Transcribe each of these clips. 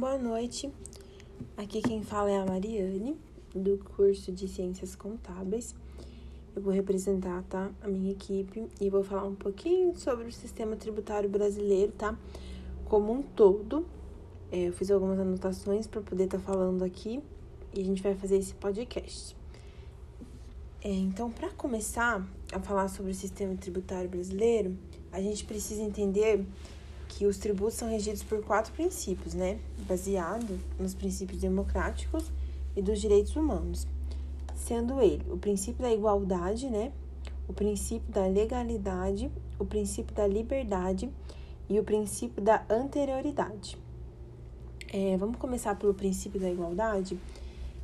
Boa noite. Aqui quem fala é a Mariane, do curso de Ciências Contábeis. Eu vou representar, tá, a minha equipe e vou falar um pouquinho sobre o sistema tributário brasileiro, tá? Como um todo. É, eu fiz algumas anotações para poder estar tá falando aqui e a gente vai fazer esse podcast. É, então, para começar a falar sobre o sistema tributário brasileiro, a gente precisa entender que os tributos são regidos por quatro princípios, né? Baseado nos princípios democráticos e dos direitos humanos. Sendo ele o princípio da igualdade, né? O princípio da legalidade, o princípio da liberdade e o princípio da anterioridade. É, vamos começar pelo princípio da igualdade.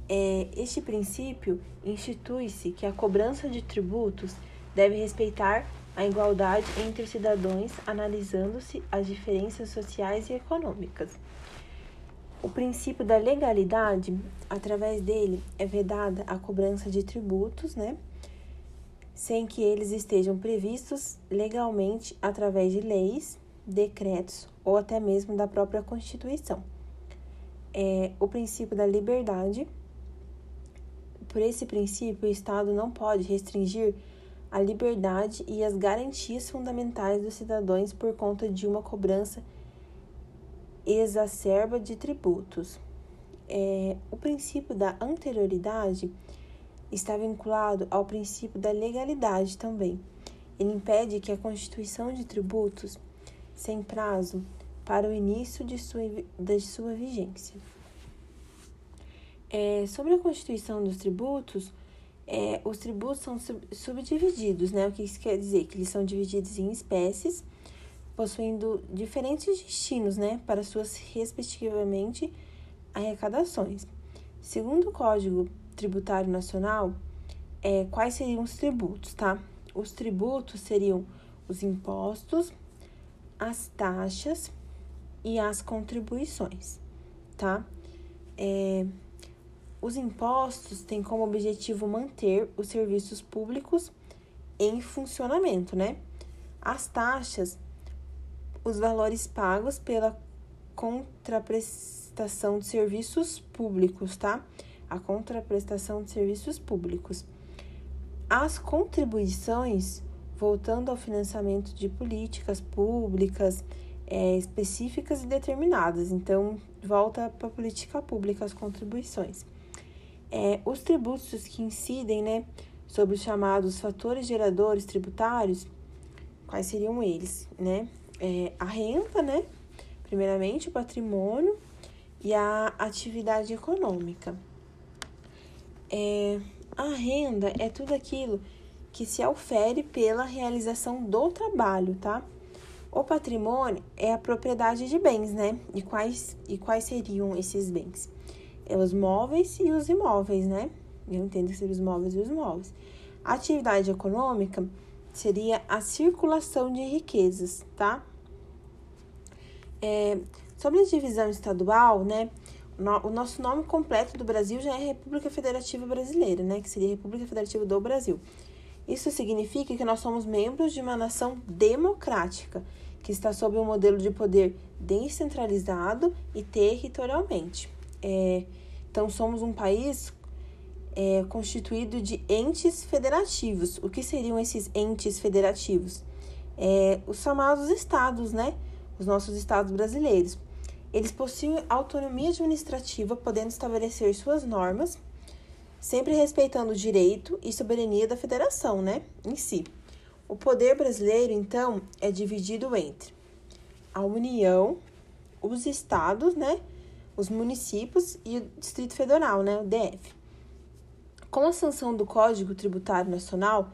É, este princípio institui-se que a cobrança de tributos deve respeitar a igualdade entre os cidadãos, analisando-se as diferenças sociais e econômicas. O princípio da legalidade, através dele, é vedada a cobrança de tributos, né? Sem que eles estejam previstos legalmente através de leis, decretos ou até mesmo da própria Constituição. É, o princípio da liberdade. Por esse princípio, o Estado não pode restringir a liberdade e as garantias fundamentais dos cidadãos por conta de uma cobrança exacerba de tributos. É, o princípio da anterioridade está vinculado ao princípio da legalidade também. Ele impede que a constituição de tributos sem prazo para o início de sua, sua vigência. É, sobre a constituição dos tributos, é, os tributos são sub subdivididos, né? O que isso quer dizer? Que eles são divididos em espécies, possuindo diferentes destinos, né? Para suas respectivamente arrecadações. Segundo o Código Tributário Nacional, é, quais seriam os tributos, tá? Os tributos seriam os impostos, as taxas e as contribuições, tá? É, os impostos têm como objetivo manter os serviços públicos em funcionamento, né? As taxas, os valores pagos pela contraprestação de serviços públicos, tá? A contraprestação de serviços públicos. As contribuições, voltando ao financiamento de políticas públicas é, específicas e determinadas. Então, volta para a política pública as contribuições é, os tributos que incidem né, sobre os chamados fatores geradores tributários, quais seriam eles? Né? É, a renda, né? primeiramente o patrimônio e a atividade econômica. É, a renda é tudo aquilo que se ofere pela realização do trabalho, tá? O patrimônio é a propriedade de bens, né? E quais, e quais seriam esses bens? É os móveis e os imóveis, né? Eu entendo que seriam os móveis e os imóveis. A atividade econômica seria a circulação de riquezas, tá? É, sobre a divisão estadual, né? O nosso nome completo do Brasil já é República Federativa Brasileira, né? Que seria República Federativa do Brasil. Isso significa que nós somos membros de uma nação democrática, que está sob um modelo de poder descentralizado e territorialmente. É, então, somos um país é, constituído de entes federativos. O que seriam esses entes federativos? É, os chamados estados, né? Os nossos estados brasileiros. Eles possuem autonomia administrativa, podendo estabelecer suas normas, sempre respeitando o direito e soberania da federação, né? Em si. O poder brasileiro, então, é dividido entre a União, os estados, né? Os municípios e o Distrito Federal, né, o DF. Com a sanção do Código Tributário Nacional,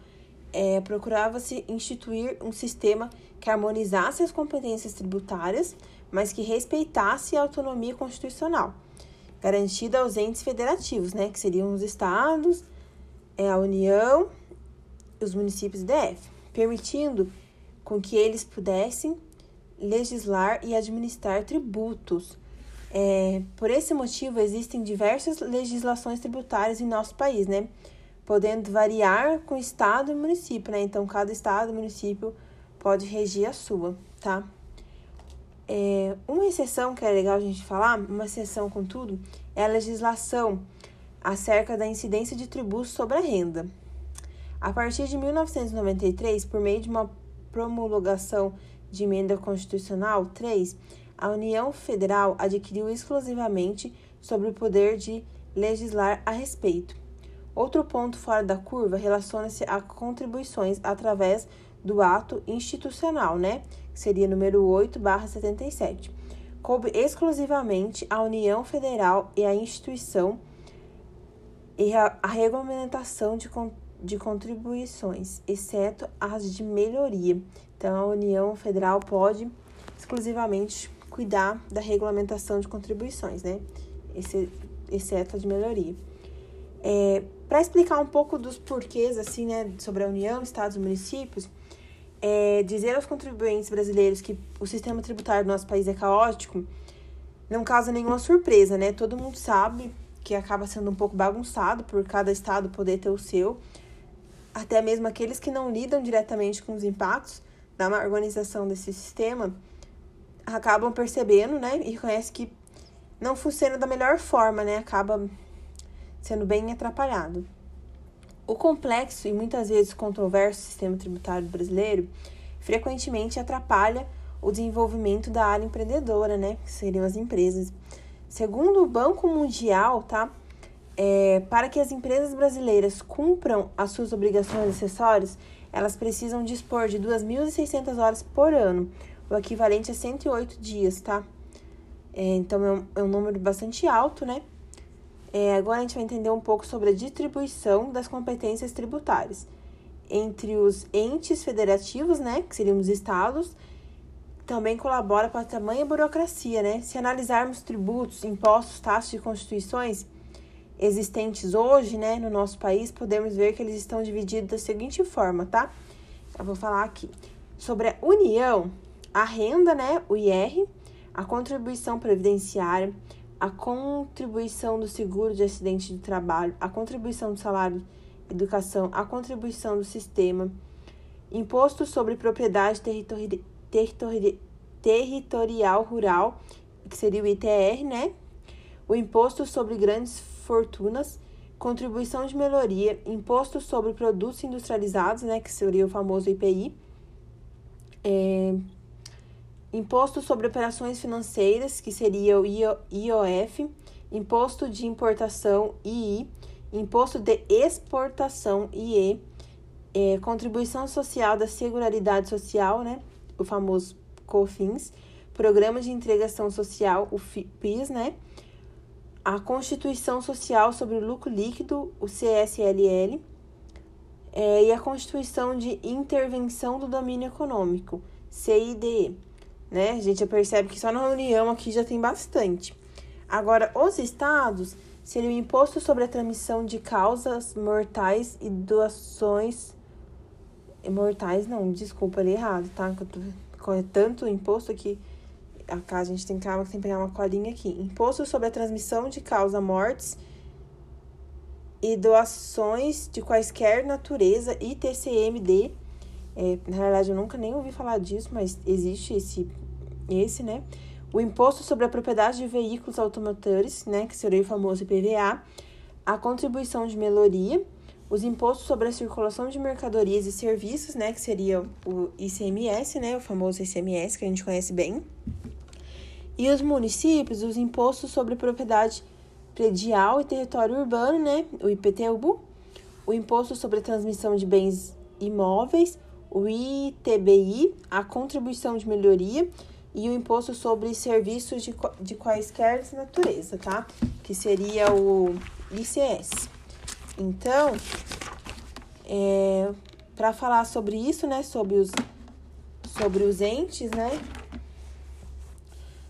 é, procurava-se instituir um sistema que harmonizasse as competências tributárias, mas que respeitasse a autonomia constitucional, garantida aos entes federativos, né, que seriam os estados, é, a União, os municípios e DF, permitindo com que eles pudessem legislar e administrar tributos é, por esse motivo, existem diversas legislações tributárias em nosso país, né? Podendo variar com estado e município, né? Então, cada estado e município pode regir a sua, tá? É, uma exceção que é legal a gente falar, uma exceção contudo, é a legislação acerca da incidência de tributos sobre a renda. A partir de 1993, por meio de uma promulgação de emenda constitucional 3, a União Federal adquiriu exclusivamente sobre o poder de legislar a respeito. Outro ponto fora da curva relaciona-se a contribuições através do ato institucional, né? Que seria número 8/77. Coube exclusivamente à União Federal e à instituição e a, a regulamentação de, de contribuições, exceto as de melhoria. Então, a União Federal pode exclusivamente cuidar da regulamentação de contribuições, né? Esse, exceto a de melhoria. É, Para explicar um pouco dos porquês, assim, né, sobre a União, Estados e municípios, é, dizer aos contribuintes brasileiros que o sistema tributário do nosso país é caótico não causa nenhuma surpresa, né? Todo mundo sabe que acaba sendo um pouco bagunçado por cada estado poder ter o seu. Até mesmo aqueles que não lidam diretamente com os impactos da organização desse sistema acabam percebendo, né? E reconhecem que não funciona da melhor forma, né? Acaba sendo bem atrapalhado. O complexo e muitas vezes controverso sistema tributário brasileiro frequentemente atrapalha o desenvolvimento da área empreendedora, né? Que seriam as empresas. Segundo o Banco Mundial, tá? É, para que as empresas brasileiras cumpram as suas obrigações acessórias, elas precisam dispor de 2.600 horas por ano, o equivalente a 108 dias, tá? É, então é um, é um número bastante alto, né? É, agora a gente vai entender um pouco sobre a distribuição das competências tributárias entre os entes federativos, né, que seriam os estados, também colabora para a tamanha burocracia, né? Se analisarmos tributos, impostos, taxas e constituições existentes hoje, né, no nosso país, podemos ver que eles estão divididos da seguinte forma, tá? Eu vou falar aqui sobre a União, a renda, né, o IR, a contribuição previdenciária, a contribuição do seguro de acidente de trabalho, a contribuição do salário educação, a contribuição do sistema, imposto sobre propriedade territori territori territorial rural, que seria o ITR, né? O imposto sobre grandes fortunas, contribuição de melhoria, imposto sobre produtos industrializados, né? Que seria o famoso IPI. É, imposto sobre operações financeiras, que seria o IOF, imposto de importação, II, imposto de exportação, IE, é, contribuição social da Seguridade Social, né, o famoso COFINS, programa de integração social, o PIS, né, a Constituição Social sobre o Lucro Líquido, o CSLL, é, e a Constituição de Intervenção do Domínio Econômico, CIDE né? A gente já percebe que só na União aqui já tem bastante. Agora, os estados seria o imposto sobre a transmissão de causas mortais e doações mortais, não, desculpa, li errado, tá? Corre tanto imposto que a a gente tem calma que tem que pegar uma colinha aqui. Imposto sobre a transmissão de causa mortes e doações de quaisquer natureza, ITCMD. É, na verdade, eu nunca nem ouvi falar disso, mas existe esse esse, né? O imposto sobre a propriedade de veículos automotores, né, que seria o famoso IPVA, a contribuição de melhoria, os impostos sobre a circulação de mercadorias e serviços, né, que seria o ICMS, né, o famoso ICMS que a gente conhece bem. E os municípios, os impostos sobre propriedade predial e território urbano, né, o IPTU, o imposto sobre a transmissão de bens imóveis, o ITBI, a contribuição de melhoria e o imposto sobre serviços de, de quaisquer natureza, tá? Que seria o ICS. Então, é, para falar sobre isso, né, sobre os, sobre os entes, né,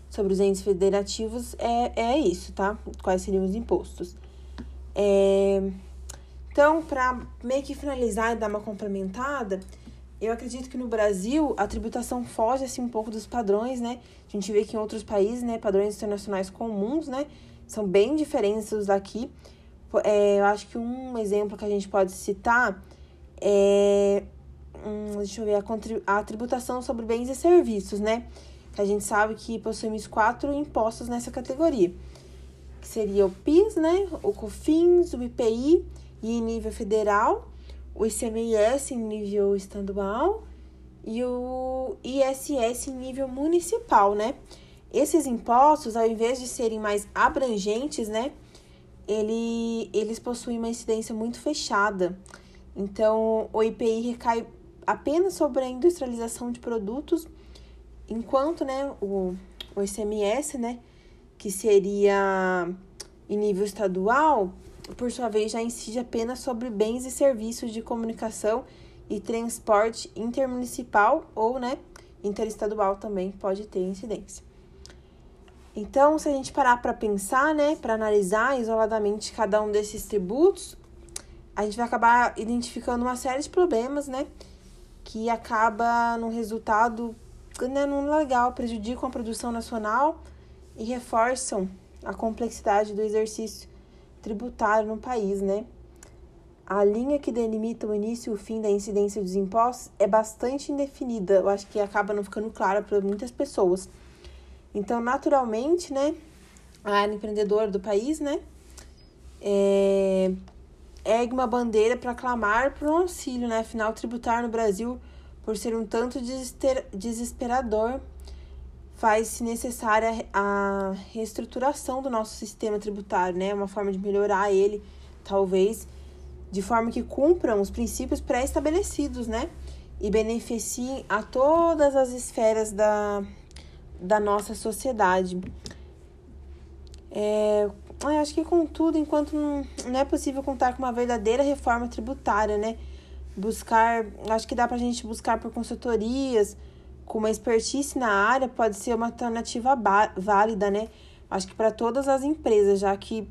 sobre os entes federativos, é, é isso, tá? Quais seriam os impostos. É, então, para meio que finalizar e dar uma complementada, eu acredito que no Brasil a tributação foge assim um pouco dos padrões, né? A gente vê que em outros países, né, padrões internacionais comuns, né, são bem diferentes dos daqui. É, eu acho que um exemplo que a gente pode citar é, hum, deixa eu ver, a, a tributação sobre bens e serviços, né? que a gente sabe que possuímos quatro impostos nessa categoria, que seria o PIS, né, o COFINS, o IPI e em nível federal, o ICMS em nível estadual e o ISS em nível municipal, né? Esses impostos, ao invés de serem mais abrangentes, né, ele, eles possuem uma incidência muito fechada. Então, o IPI recai apenas sobre a industrialização de produtos, enquanto, né, o, o ICMS, né, que seria em nível estadual, por sua vez, já incide apenas sobre bens e serviços de comunicação e transporte intermunicipal ou, né, interestadual também pode ter incidência. Então, se a gente parar para pensar, né, para analisar isoladamente cada um desses tributos, a gente vai acabar identificando uma série de problemas, né, que acaba no resultado, né, não legal, prejudicam a produção nacional e reforçam a complexidade do exercício tributário no país, né? A linha que delimita o início e o fim da incidência dos impostos é bastante indefinida. Eu acho que acaba não ficando clara para muitas pessoas. Então, naturalmente, né, a área empreendedora do país, né, é, ergue uma bandeira para clamar por um auxílio, né, afinal, tributar no Brasil, por ser um tanto desesperador, faz-se necessária a reestruturação do nosso sistema tributário, né, uma forma de melhorar ele, talvez, de forma que cumpram os princípios pré-estabelecidos, né, e beneficiem a todas as esferas da da nossa sociedade. É, acho que, contudo, enquanto não, não é possível contar com uma verdadeira reforma tributária, né? Buscar, acho que dá para a gente buscar por consultorias, com uma expertise na área, pode ser uma alternativa válida, né? Acho que para todas as empresas, já que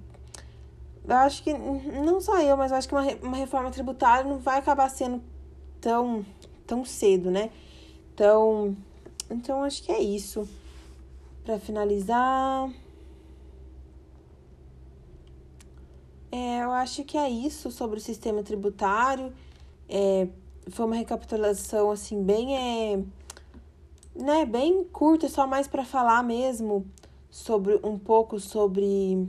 eu acho que não só eu, mas eu acho que uma, uma reforma tributária não vai acabar sendo tão, tão cedo, né? Então, então acho que é isso. Para finalizar, é, eu acho que é isso sobre o sistema tributário. É, foi uma recapitulação assim bem é, né, bem curta, só mais para falar mesmo sobre um pouco sobre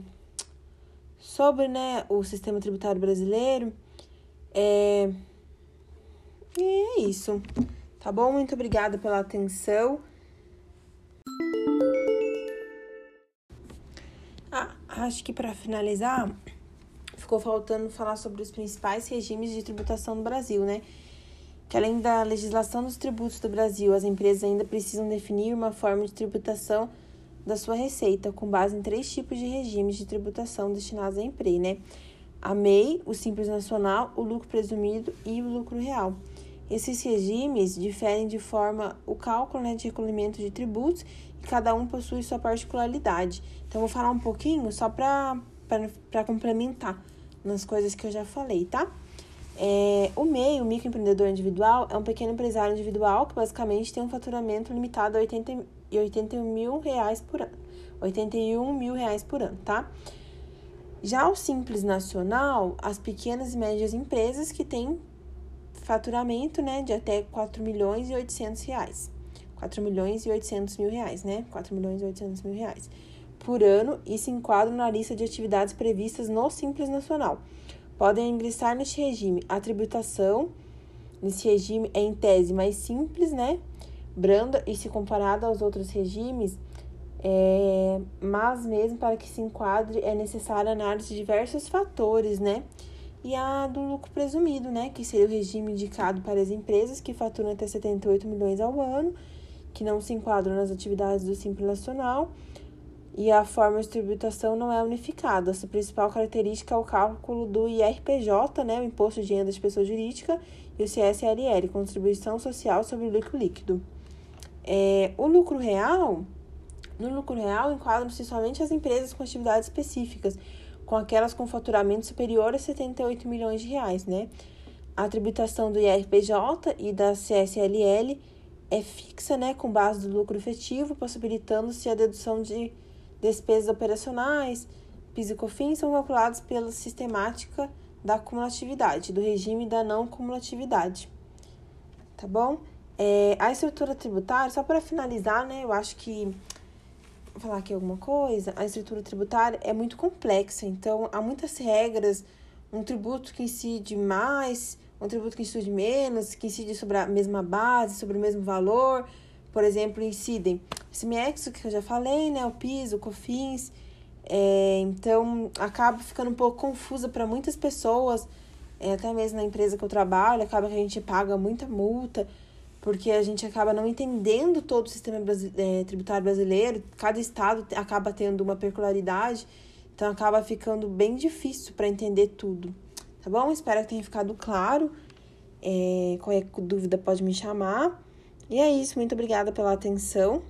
sobre né, o sistema tributário brasileiro. É, e é isso. Tá bom? Muito obrigada pela atenção. acho que para finalizar, ficou faltando falar sobre os principais regimes de tributação no Brasil, né? Que além da legislação dos tributos do Brasil, as empresas ainda precisam definir uma forma de tributação da sua receita, com base em três tipos de regimes de tributação destinados à empresa, né? A MEI, o Simples Nacional, o lucro presumido e o lucro real. Esses regimes diferem de forma o cálculo né, de recolhimento de tributos e cada um possui sua particularidade. Então, vou falar um pouquinho só para complementar nas coisas que eu já falei, tá? É, o MEI, o microempreendedor individual, é um pequeno empresário individual que basicamente tem um faturamento limitado a 80, 81 mil reais por ano. 81 mil reais por ano, tá? Já o Simples Nacional, as pequenas e médias empresas que têm faturamento, né, de até 4 milhões e 800 reais. 4 milhões e 800 mil reais, né? 4 milhões e 800 mil reais por ano e se enquadram na lista de atividades previstas no Simples Nacional. Podem ingressar neste regime. A tributação nesse regime é em tese mais simples, né? Branda e se comparada aos outros regimes, é, mas mesmo para que se enquadre é necessária análise de diversos fatores, né? e a do lucro presumido, né, que seria o regime indicado para as empresas que faturam até 78 milhões ao ano, que não se enquadram nas atividades do Simples Nacional, e a forma de tributação não é unificada. Sua principal característica é o cálculo do IRPJ, né, o Imposto de Renda de Pessoa Jurídica, e o CSLL, Contribuição Social sobre o Lucro Líquido. É, o lucro real, no lucro real enquadram-se somente as empresas com atividades específicas, com aquelas com faturamento superior a 78 milhões de reais, né? A tributação do IRPJ e da CSLL é fixa, né, com base do lucro efetivo, possibilitando-se a dedução de despesas operacionais, PIS e COFINS são calculados pela sistemática da cumulatividade, do regime da não cumulatividade. Tá bom? É, a estrutura tributária, só para finalizar, né, eu acho que vou falar aqui alguma coisa, a estrutura tributária é muito complexa, então há muitas regras, um tributo que incide mais, um tributo que incide menos, que incide sobre a mesma base, sobre o mesmo valor, por exemplo, incidem CMEX, que eu já falei, né, o PIS, o COFINS, é, então acaba ficando um pouco confusa para muitas pessoas, é, até mesmo na empresa que eu trabalho, acaba que a gente paga muita multa, porque a gente acaba não entendendo todo o sistema é, tributário brasileiro, cada estado acaba tendo uma peculiaridade, então acaba ficando bem difícil para entender tudo, tá bom? Espero que tenha ficado claro. É, qualquer dúvida pode me chamar. E é isso, muito obrigada pela atenção.